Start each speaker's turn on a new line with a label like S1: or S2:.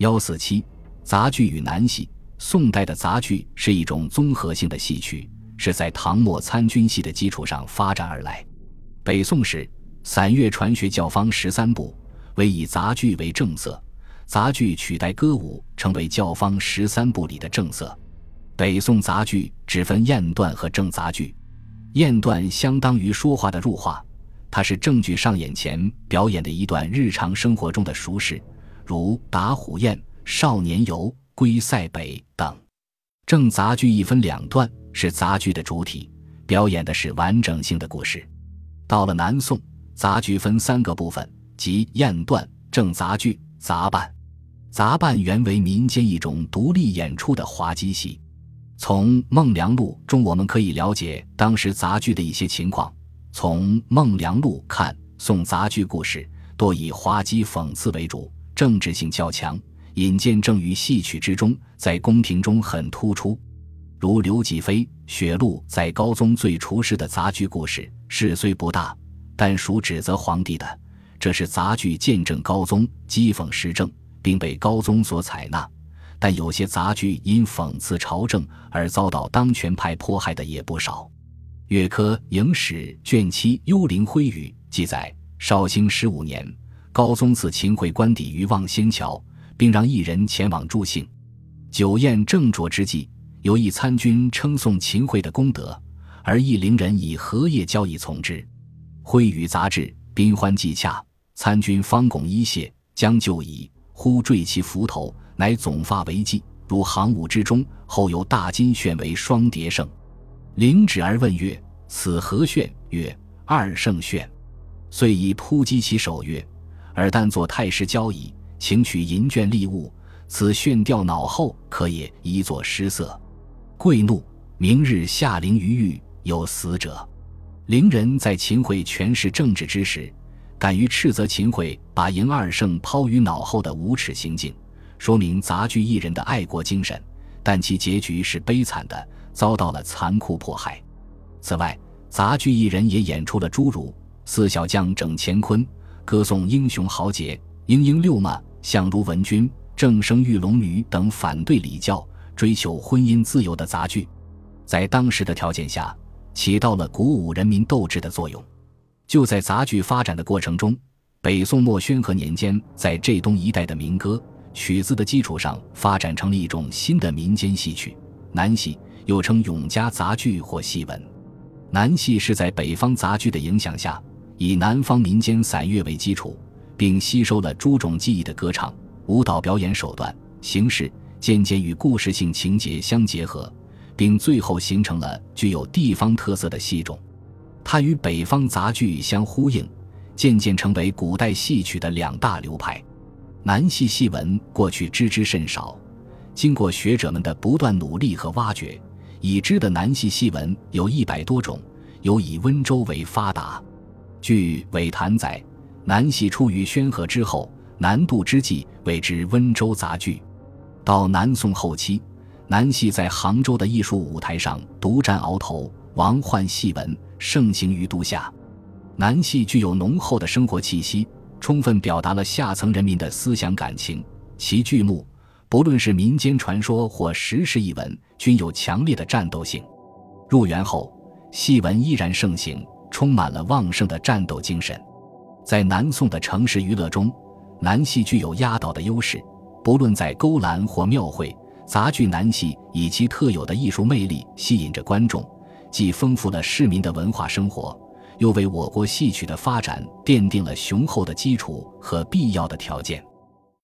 S1: 幺四七杂剧与南戏。宋代的杂剧是一种综合性的戏曲，是在唐末参军戏的基础上发展而来。北宋时，散乐传学教坊十三部为以杂剧为正色，杂剧取代歌舞，成为教坊十三部里的正色。北宋杂剧只分验段和正杂剧，验段相当于说话的入话，它是正剧上演前表演的一段日常生活中的熟事，如打虎宴、少年游。归塞北等，正杂剧一分两段，是杂剧的主体，表演的是完整性的故事。到了南宋，杂剧分三个部分，即验段、正杂剧、杂扮。杂扮原为民间一种独立演出的滑稽戏。从《孟良录》中，我们可以了解当时杂剧的一些情况。从《孟良录》看，宋杂剧故事多以滑稽讽刺为主，政治性较强。引荐正于戏曲之中，在宫廷中很突出，如刘继飞、雪露在高宗最除世的杂剧故事，事虽不大，但属指责皇帝的。这是杂剧见证高宗讥讽时政，并被高宗所采纳。但有些杂剧因讽刺朝政而遭到当权派迫害的也不少。《岳科影史》卷七《幽灵灰雨》记载：绍兴十五年，高宗赐秦桧官邸于望仙桥。并让一人前往助兴。酒宴正酌之际，有一参军称颂秦桧的功德，而一陵人以荷叶交易从之。挥语杂志，宾欢既洽，参军方拱衣谢，将就矣。忽坠其斧头，乃总发为髻，如行伍之中。后有大金炫为双叠胜。领旨而问曰：“此何炫？”曰：“二圣炫。”遂以扑击其手曰：“而但作太师交矣。”请取银卷利物，此炫掉脑后可也，以作失色。贵怒，明日下陵于狱，有死者。陵人在秦桧权势政治之时，敢于斥责秦桧把银二圣抛于脑后的无耻行径，说明杂剧艺人的爱国精神。但其结局是悲惨的，遭到了残酷迫害。此外，杂剧艺人也演出了诸如四小将整乾坤，歌颂英雄豪杰，莺莺六马。相如文君、正生玉龙女等反对礼教、追求婚姻自由的杂剧，在当时的条件下，起到了鼓舞人民斗志的作用。就在杂剧发展的过程中，北宋末宣和年间，在浙东一带的民歌曲子的基础上，发展成了一种新的民间戏曲——南戏，又称永嘉杂剧或戏文。南戏是在北方杂剧的影响下，以南方民间散乐为基础。并吸收了诸种技艺的歌唱、舞蹈表演手段、形式，渐渐与故事性情节相结合，并最后形成了具有地方特色的戏种。它与北方杂剧相呼应，渐渐成为古代戏曲的两大流派。南戏戏文过去知之甚少，经过学者们的不断努力和挖掘，已知的南戏戏文有一百多种，尤以温州为发达。据韦谭载。南戏出于宣和之后，南渡之际谓之温州杂剧。到南宋后期，南戏在杭州的艺术舞台上独占鳌头，王焕戏文盛行于都下。南戏具有浓厚的生活气息，充分表达了下层人民的思想感情。其剧目，不论是民间传说或实事译文，均有强烈的战斗性。入园后，戏文依然盛行，充满了旺盛的战斗精神。在南宋的城市娱乐中，南戏具有压倒的优势。不论在勾栏或庙会，杂剧南戏以其特有的艺术魅力吸引着观众，既丰富了市民的文化生活，又为我国戏曲的发展奠定了雄厚的基础和必要的条件。